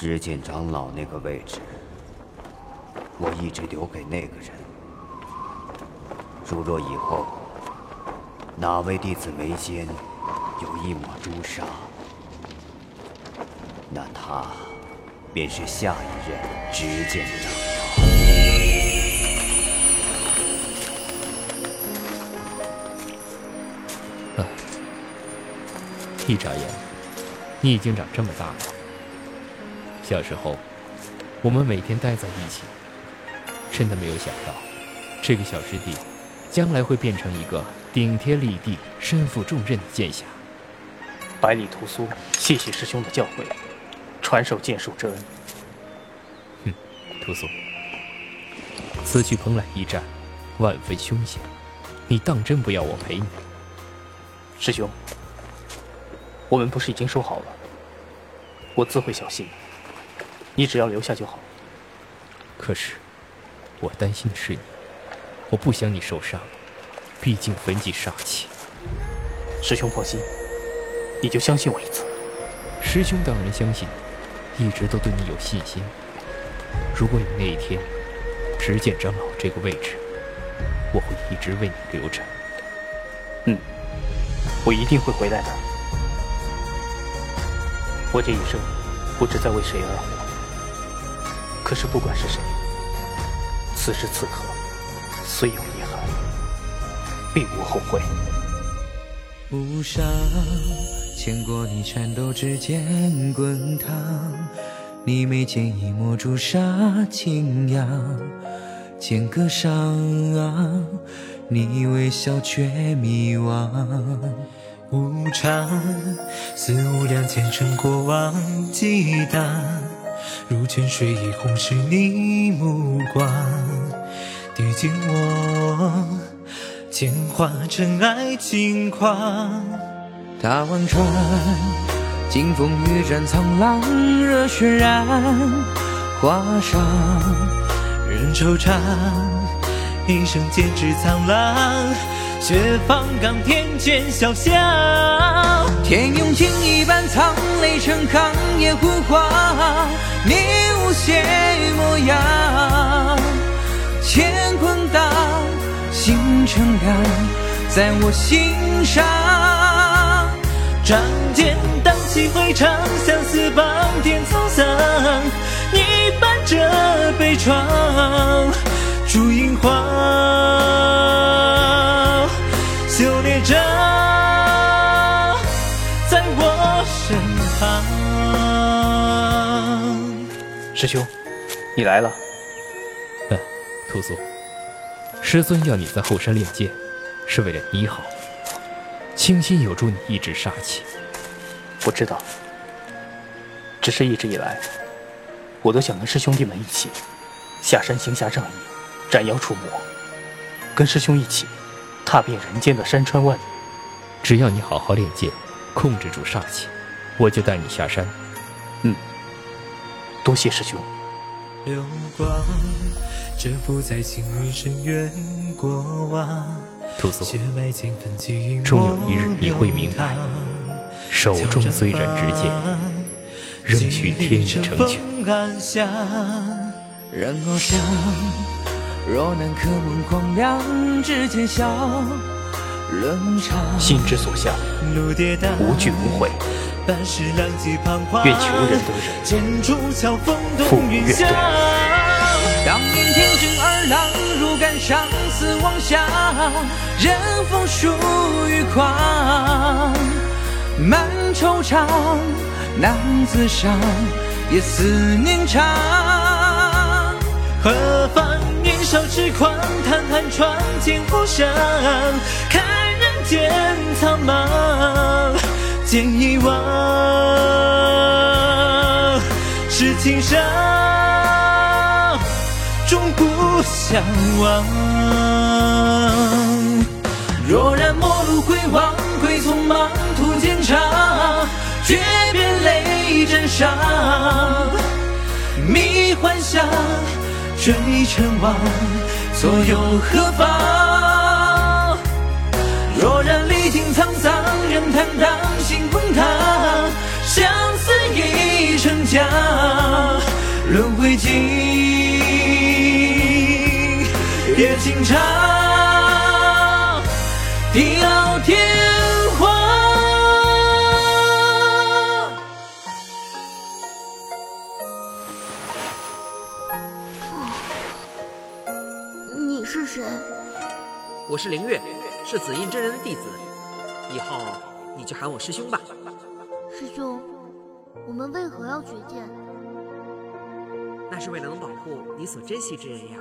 执剑长老那个位置，我一直留给那个人。如若以后哪位弟子眉间有一抹朱砂，那他便是下一任执剑长老。一眨眼，你已经长这么大了。小时候，我们每天待在一起，真的没有想到，这个小师弟，将来会变成一个顶天立地、身负重任的剑侠。百里屠苏，谢谢师兄的教诲，传授剑术之恩。哼，屠苏，此去蓬莱一战，万分凶险，你当真不要我陪你？师兄，我们不是已经说好了，我自会小心。你只要留下就好。可是，我担心的是你，我不想你受伤，毕竟焚寂煞气。师兄放心，你就相信我一次。师兄当然相信，一直都对你有信心。如果有那一天，执剑长老这个位置，我会一直为你留着。嗯，我一定会回来的。我这一生，不知在为谁而活。可是不管是谁，此时此刻，虽有遗憾，并无后悔。无上牵过你颤抖指尖滚烫，你眉间一抹朱砂轻扬，剑歌上，你微笑却迷惘。无常似无量前尘过往激荡。如泉水一泓是你目光，滴进我，剑化尘埃轻狂。踏万川，经风雨斩苍狼，热血染，画上人惆怅。一生剑指苍狼，雪放冈天卷潇湘。天用情一般苍泪成行，夜湖花。你无邪模样，乾坤大，星辰亮，在我心上。仗剑荡气回肠，相思绑点沧桑。你伴着悲怆，烛影花，旁。师兄，你来了。嗯，屠苏，师尊要你在后山练剑，是为了你好，清心有助你抑制杀气。我知道，只是一直以来，我都想跟师兄弟们一起下山行侠仗义，斩妖除魔，跟师兄一起踏遍人间的山川万里。只要你好好练剑，控制住煞气，我就带你下山。嗯。多谢师兄。流光蛰伏在青云深渊过往。屠苏，终有一日你会明白，手中虽然执剑，仍需天意成全。然后想，若难可梦狂凉，指尖笑，冷场。心之所向，无惧无悔。愿求人得人，富与愿得。当年天真狂。满惆怅，难自赏，也思念长。何妨年少痴狂，坦坦闯江湖上，看人间苍茫。见遗忘，是情伤，终不相忘。若然陌路回望，归匆忙，途渐长，诀别泪沾裳。迷幻想，追尘网，所有何妨？夜静长，地老天荒。你是谁？我是凌月，是紫印真人的弟子，以后你就喊我师兄吧。师兄，我们为何要绝剑？那是为了能保护你所珍惜之人呀。